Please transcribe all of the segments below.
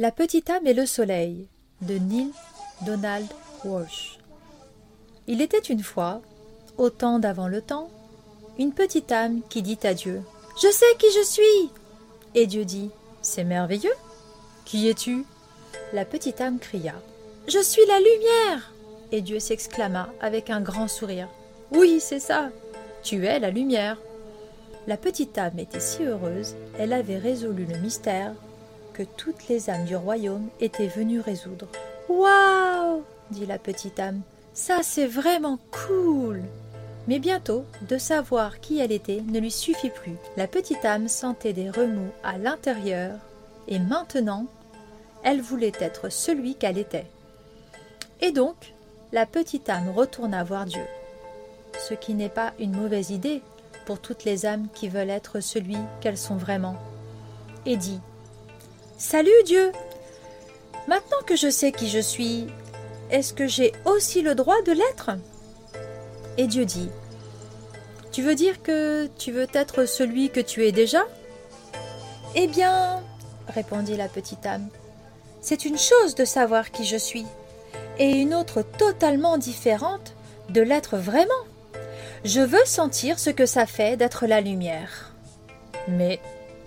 La petite âme et le soleil de Neil Donald Walsh. Il était une fois, au temps d'avant le temps, une petite âme qui dit à Dieu Je sais qui je suis! Et Dieu dit C'est merveilleux! Qui es-tu? La petite âme cria Je suis la lumière! Et Dieu s'exclama avec un grand sourire Oui, c'est ça Tu es la lumière! La petite âme était si heureuse, elle avait résolu le mystère que toutes les âmes du royaume étaient venues résoudre. Waouh dit la petite âme. Ça, c'est vraiment cool Mais bientôt, de savoir qui elle était ne lui suffit plus. La petite âme sentait des remous à l'intérieur, et maintenant, elle voulait être celui qu'elle était. Et donc, la petite âme retourna voir Dieu. Ce qui n'est pas une mauvaise idée pour toutes les âmes qui veulent être celui qu'elles sont vraiment. Et dit Salut Dieu Maintenant que je sais qui je suis, est-ce que j'ai aussi le droit de l'être? Et Dieu dit Tu veux dire que tu veux être celui que tu es déjà? Eh bien, répondit la petite âme, c'est une chose de savoir qui je suis, et une autre totalement différente de l'être vraiment. Je veux sentir ce que ça fait d'être la lumière. Mais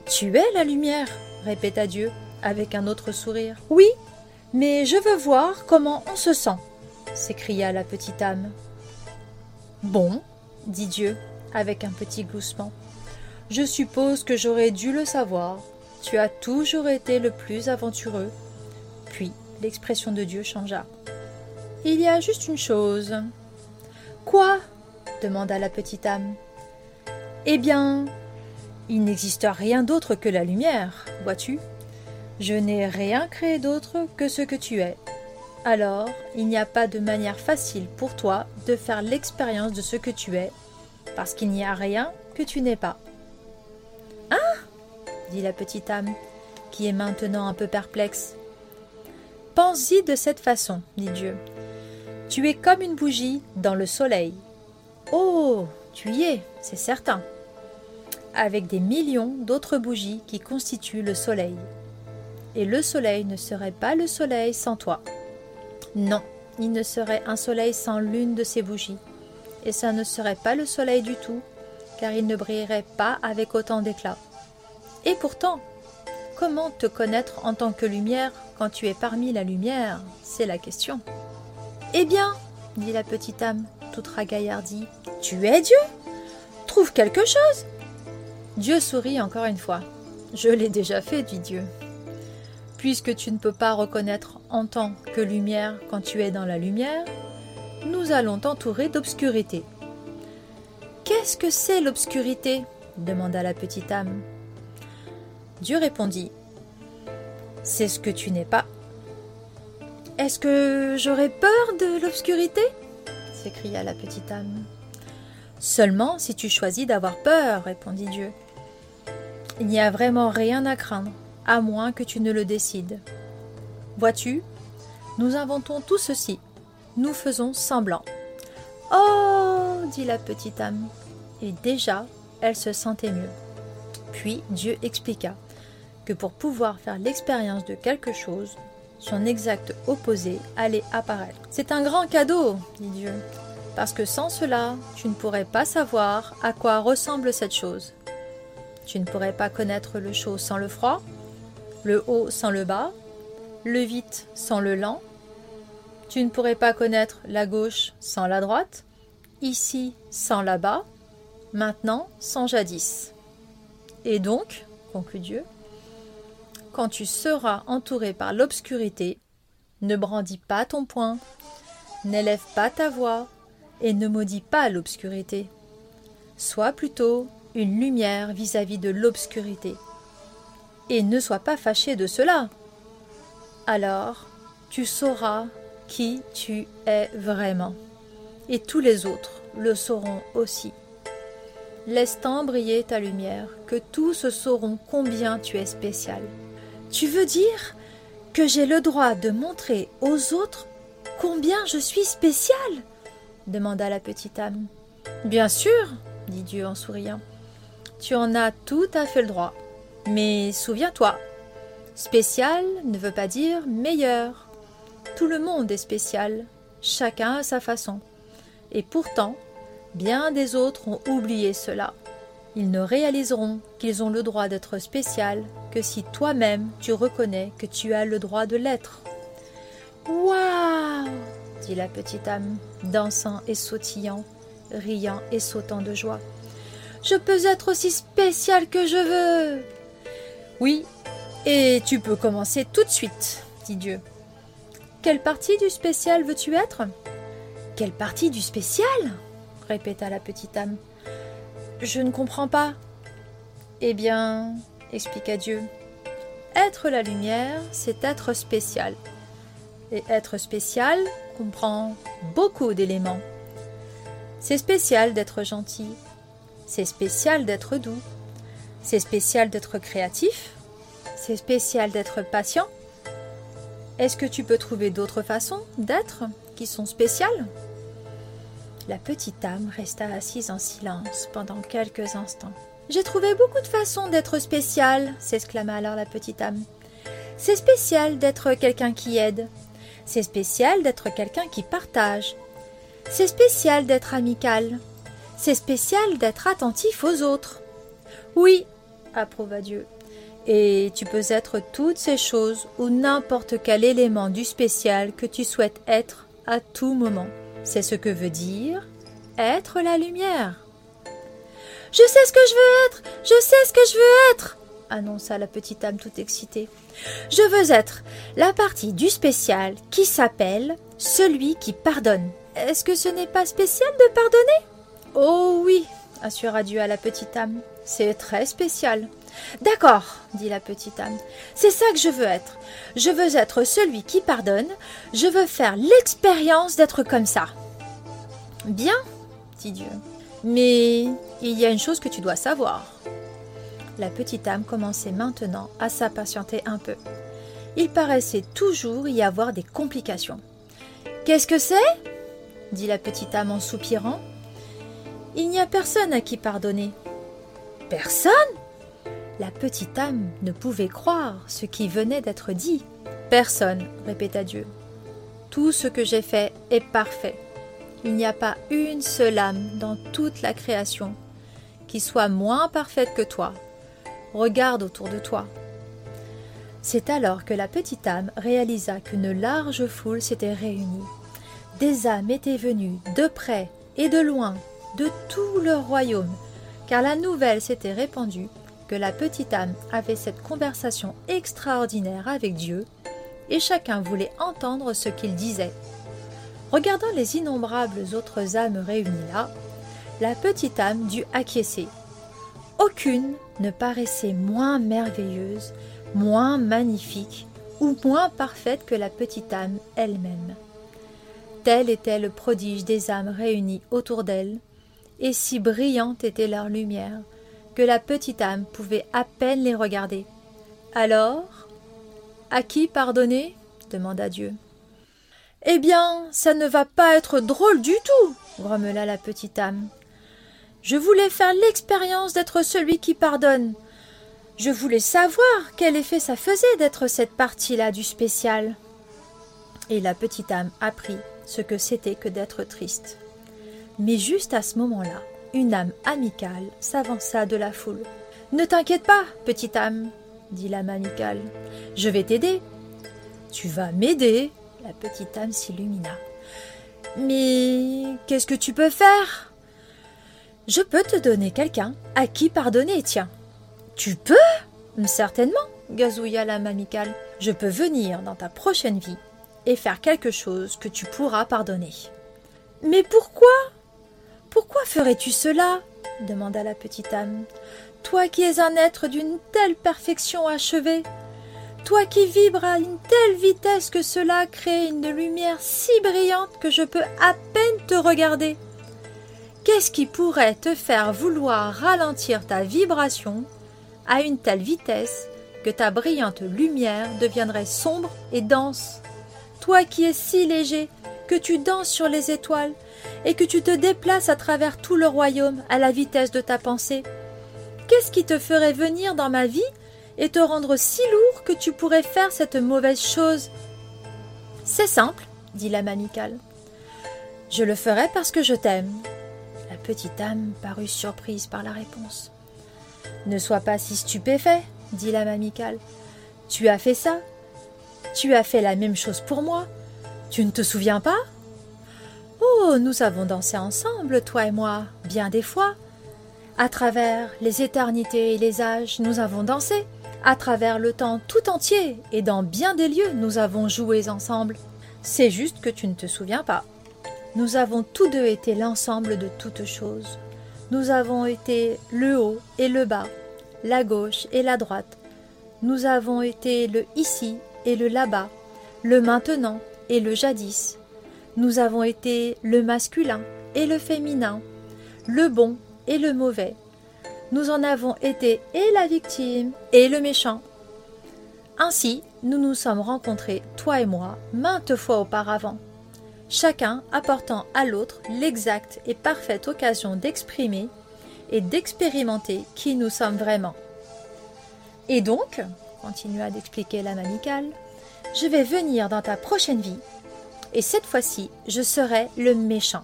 tu es la lumière, répéta Dieu avec un autre sourire. Oui, mais je veux voir comment on se sent, s'écria la petite âme. Bon, dit Dieu avec un petit gloussement. Je suppose que j'aurais dû le savoir. Tu as toujours été le plus aventureux. Puis l'expression de Dieu changea. Il y a juste une chose. Quoi? demanda la petite âme. Eh bien, il n'existe rien d'autre que la lumière, vois-tu? Je n'ai rien créé d'autre que ce que tu es. Alors, il n'y a pas de manière facile pour toi de faire l'expérience de ce que tu es, parce qu'il n'y a rien que tu n'es pas. Hein dit la petite âme, qui est maintenant un peu perplexe. Pense-y de cette façon, dit Dieu. Tu es comme une bougie dans le soleil. Oh, tu y es, c'est certain avec des millions d'autres bougies qui constituent le Soleil. Et le Soleil ne serait pas le Soleil sans toi. Non, il ne serait un Soleil sans l'une de ces bougies. Et ça ne serait pas le Soleil du tout, car il ne brillerait pas avec autant d'éclat. Et pourtant, comment te connaître en tant que lumière quand tu es parmi la lumière? C'est la question. Eh bien, dit la petite âme, toute ragaillardie, tu es Dieu Trouve quelque chose Dieu sourit encore une fois. Je l'ai déjà fait, dit Dieu. Puisque tu ne peux pas reconnaître en tant que lumière quand tu es dans la lumière, nous allons t'entourer d'obscurité. Qu'est-ce que c'est l'obscurité? demanda la petite âme. Dieu répondit C'est ce que tu n'es pas. Est-ce que j'aurais peur de l'obscurité? s'écria la petite âme. Seulement si tu choisis d'avoir peur, répondit Dieu. Il n'y a vraiment rien à craindre, à moins que tu ne le décides. Vois-tu, nous inventons tout ceci. Nous faisons semblant. Oh dit la petite âme. Et déjà, elle se sentait mieux. Puis Dieu expliqua que pour pouvoir faire l'expérience de quelque chose, son exact opposé allait apparaître. C'est un grand cadeau, dit Dieu, parce que sans cela, tu ne pourrais pas savoir à quoi ressemble cette chose. Tu ne pourrais pas connaître le chaud sans le froid, le haut sans le bas, le vite sans le lent. Tu ne pourrais pas connaître la gauche sans la droite, ici sans là-bas, maintenant sans jadis. Et donc, conclut Dieu, quand tu seras entouré par l'obscurité, ne brandis pas ton poing, n'élève pas ta voix et ne maudis pas l'obscurité. Sois plutôt une lumière vis-à-vis de l'obscurité. Et ne sois pas fâché de cela. Alors, tu sauras qui tu es vraiment. Et tous les autres le sauront aussi. Laisse-t-en briller ta lumière, que tous sauront combien tu es spécial. Tu veux dire que j'ai le droit de montrer aux autres combien je suis spécial? demanda la petite âme. Bien sûr, dit Dieu en souriant. Tu en as tout à fait le droit. Mais souviens-toi, Spécial ne veut pas dire meilleur. Tout le monde est spécial, chacun à sa façon. Et pourtant, bien des autres ont oublié cela. Ils ne réaliseront qu'ils ont le droit d'être spécial que si toi-même tu reconnais que tu as le droit de l'être. Waouh dit la petite âme, dansant et sautillant, riant et sautant de joie. Je peux être aussi spécial que je veux. Oui, et tu peux commencer tout de suite, dit Dieu. Quelle partie du spécial veux-tu être? Quelle partie du spécial? répéta la petite âme. Je ne comprends pas. Eh bien, expliqua Dieu, être la lumière, c'est être spécial. Et être spécial comprend beaucoup d'éléments. C'est spécial d'être gentil. C'est spécial d'être doux. C'est spécial d'être créatif. C'est spécial d'être patient. Est-ce que tu peux trouver d'autres façons d'être qui sont spéciales? La petite âme resta assise en silence pendant quelques instants. J'ai trouvé beaucoup de façons d'être spéciale, s'exclama alors la petite âme. C'est spécial d'être quelqu'un qui aide. C'est spécial d'être quelqu'un qui partage. C'est spécial d'être amical. C'est spécial d'être attentif aux autres. Oui, approuva Dieu. Et tu peux être toutes ces choses ou n'importe quel élément du spécial que tu souhaites être à tout moment. C'est ce que veut dire être la lumière. Je sais ce que je veux être. Je sais ce que je veux être. annonça la petite âme toute excitée. Je veux être la partie du spécial qui s'appelle celui qui pardonne. Est-ce que ce n'est pas spécial de pardonner? Oh oui, assura Dieu à la petite âme. C'est très spécial. D'accord, dit la petite âme. C'est ça que je veux être. Je veux être celui qui pardonne. Je veux faire l'expérience d'être comme ça. Bien, dit Dieu. Mais il y a une chose que tu dois savoir. La petite âme commençait maintenant à s'impatienter un peu. Il paraissait toujours y avoir des complications. Qu'est-ce que c'est? dit la petite âme en soupirant. Il n'y a personne à qui pardonner. Personne La petite âme ne pouvait croire ce qui venait d'être dit. Personne, répéta Dieu. Tout ce que j'ai fait est parfait. Il n'y a pas une seule âme dans toute la création qui soit moins parfaite que toi. Regarde autour de toi. C'est alors que la petite âme réalisa qu'une large foule s'était réunie. Des âmes étaient venues de près et de loin, de tout leur royaume, car la nouvelle s'était répandue que la petite âme avait cette conversation extraordinaire avec Dieu, et chacun voulait entendre ce qu'il disait. Regardant les innombrables autres âmes réunies là, la petite âme dut acquiescer. Aucune ne paraissait moins merveilleuse, moins magnifique ou moins parfaite que la petite âme elle-même. Tel était le prodige des âmes réunies autour d'elle, et si brillante était leur lumière que la petite âme pouvait à peine les regarder. Alors, à qui pardonner? demanda Dieu. Eh bien, ça ne va pas être drôle du tout, grommela la petite âme. Je voulais faire l'expérience d'être celui qui pardonne. Je voulais savoir quel effet ça faisait d'être cette partie-là du spécial. Et la petite âme apprit ce que c'était que d'être triste. Mais juste à ce moment-là, une âme amicale s'avança de la foule. Ne t'inquiète pas, petite âme, dit l'âme amicale. Je vais t'aider. Tu vas m'aider La petite âme s'illumina. Mais qu'est-ce que tu peux faire? Je peux te donner quelqu'un à qui pardonner, tiens. Tu peux? Certainement, gazouilla l'âme amicale. Je peux venir dans ta prochaine vie et faire quelque chose que tu pourras pardonner. Mais pourquoi? Pourquoi ferais-tu cela demanda la petite âme. Toi qui es un être d'une telle perfection achevée, toi qui vibres à une telle vitesse que cela crée une lumière si brillante que je peux à peine te regarder. Qu'est-ce qui pourrait te faire vouloir ralentir ta vibration à une telle vitesse que ta brillante lumière deviendrait sombre et dense? Toi qui es si léger que tu danses sur les étoiles et que tu te déplaces à travers tout le royaume à la vitesse de ta pensée, qu'est-ce qui te ferait venir dans ma vie et te rendre si lourd que tu pourrais faire cette mauvaise chose? C'est simple, dit l'âme amicale. Je le ferai parce que je t'aime. La petite âme parut surprise par la réponse. Ne sois pas si stupéfait, dit l'âme amicale. Tu as fait ça. Tu as fait la même chose pour moi. Tu ne te souviens pas? Oh, nous avons dansé ensemble, toi et moi, bien des fois. À travers les éternités et les âges, nous avons dansé. À travers le temps tout entier et dans bien des lieux, nous avons joué ensemble. C'est juste que tu ne te souviens pas. Nous avons tous deux été l'ensemble de toutes choses. Nous avons été le haut et le bas, la gauche et la droite. Nous avons été le ici et le là-bas, le maintenant et le jadis. Nous avons été le masculin et le féminin, le bon et le mauvais. Nous en avons été et la victime et le méchant. Ainsi, nous nous sommes rencontrés, toi et moi, maintes fois auparavant, chacun apportant à l'autre l'exacte et parfaite occasion d'exprimer et d'expérimenter qui nous sommes vraiment. Et donc, continua d'expliquer l'âme amicale, je vais venir dans ta prochaine vie, et cette fois-ci, je serai le méchant.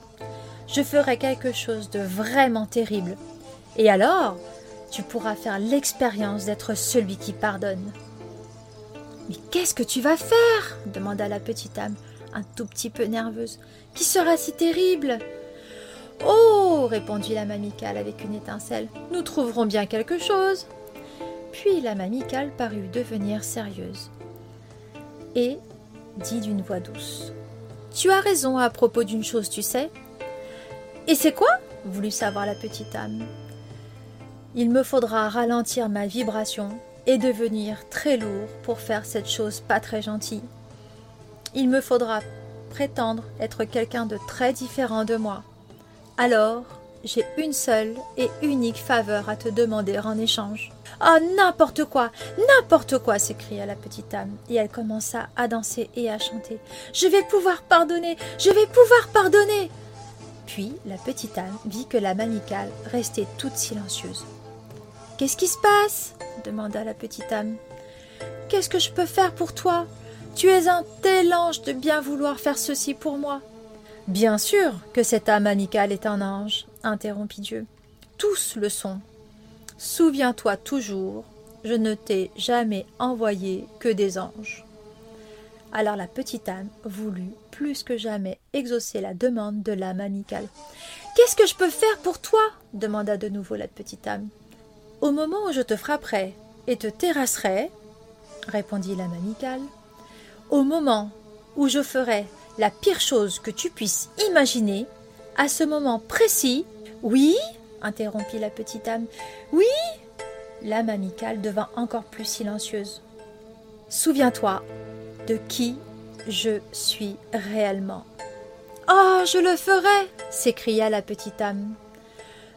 Je ferai quelque chose de vraiment terrible. Et alors, tu pourras faire l'expérience d'être celui qui pardonne. Mais qu'est-ce que tu vas faire? demanda la petite âme, un tout petit peu nerveuse. Qui sera si terrible? Oh répondit la mamicale avec une étincelle. Nous trouverons bien quelque chose. Puis la mamicale parut devenir sérieuse et dit d'une voix douce Tu as raison à propos d'une chose, tu sais. Et c'est quoi voulut savoir la petite âme? Il me faudra ralentir ma vibration et devenir très lourd pour faire cette chose pas très gentille. Il me faudra prétendre être quelqu'un de très différent de moi. Alors, j'ai une seule et unique faveur à te demander en échange. Oh, n'importe quoi, n'importe quoi s'écria la petite âme, et elle commença à danser et à chanter. Je vais pouvoir pardonner, je vais pouvoir pardonner. Puis la petite âme vit que la mamicale restait toute silencieuse. Qu'est-ce qui se passe? demanda la petite âme. Qu'est-ce que je peux faire pour toi? Tu es un tel ange de bien vouloir faire ceci pour moi. Bien sûr que cette âme amicale est un ange, interrompit Dieu. Tous le sont. Souviens-toi toujours, je ne t'ai jamais envoyé que des anges. Alors la petite âme voulut plus que jamais exaucer la demande de l'âme amicale. Qu'est-ce que je peux faire pour toi? demanda de nouveau la petite âme. Au moment où je te frapperai et te terrasserai, répondit l'âme amicale, au moment où je ferai la pire chose que tu puisses imaginer, à ce moment précis, oui, interrompit la petite âme, oui. L'âme amicale devint encore plus silencieuse. Souviens-toi de qui je suis réellement. Oh, je le ferai s'écria la petite âme.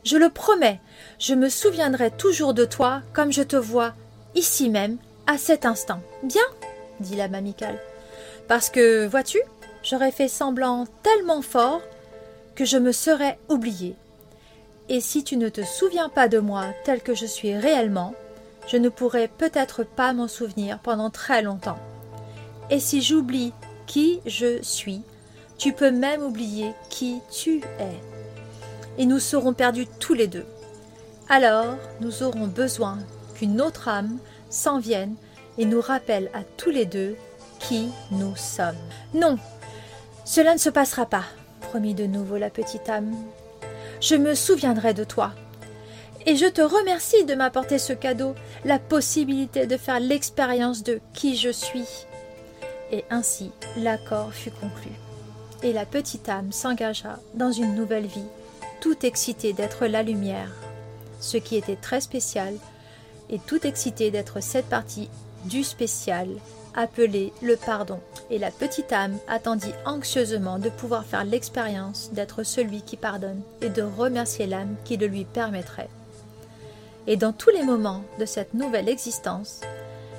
Je le promets, je me souviendrai toujours de toi comme je te vois ici même, à cet instant. Bien dit l'âme amicale. Parce que, vois-tu, j'aurais fait semblant tellement fort que je me serais oublié. Et si tu ne te souviens pas de moi tel que je suis réellement, je ne pourrai peut-être pas m'en souvenir pendant très longtemps. Et si j'oublie qui je suis, tu peux même oublier qui tu es. Et nous serons perdus tous les deux. Alors nous aurons besoin qu'une autre âme s'en vienne et nous rappelle à tous les deux qui nous sommes. Non, cela ne se passera pas, promit de nouveau la petite âme. Je me souviendrai de toi. Et je te remercie de m'apporter ce cadeau, la possibilité de faire l'expérience de qui je suis. Et ainsi l'accord fut conclu. Et la petite âme s'engagea dans une nouvelle vie, tout excitée d'être la lumière, ce qui était très spécial, et tout excitée d'être cette partie du spécial appelé le pardon, et la petite âme attendit anxieusement de pouvoir faire l'expérience d'être celui qui pardonne et de remercier l'âme qui le lui permettrait. Et dans tous les moments de cette nouvelle existence,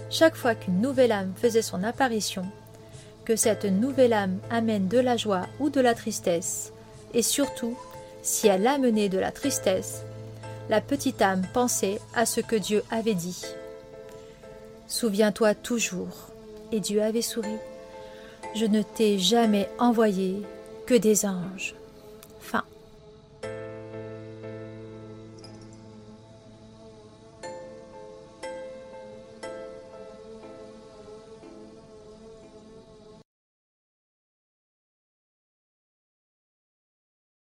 chaque fois qu'une nouvelle âme faisait son apparition, que cette nouvelle âme amène de la joie ou de la tristesse, et surtout, si elle amenait de la tristesse, la petite âme pensait à ce que Dieu avait dit. Souviens-toi toujours. Et Dieu avait souri. Je ne t'ai jamais envoyé que des anges.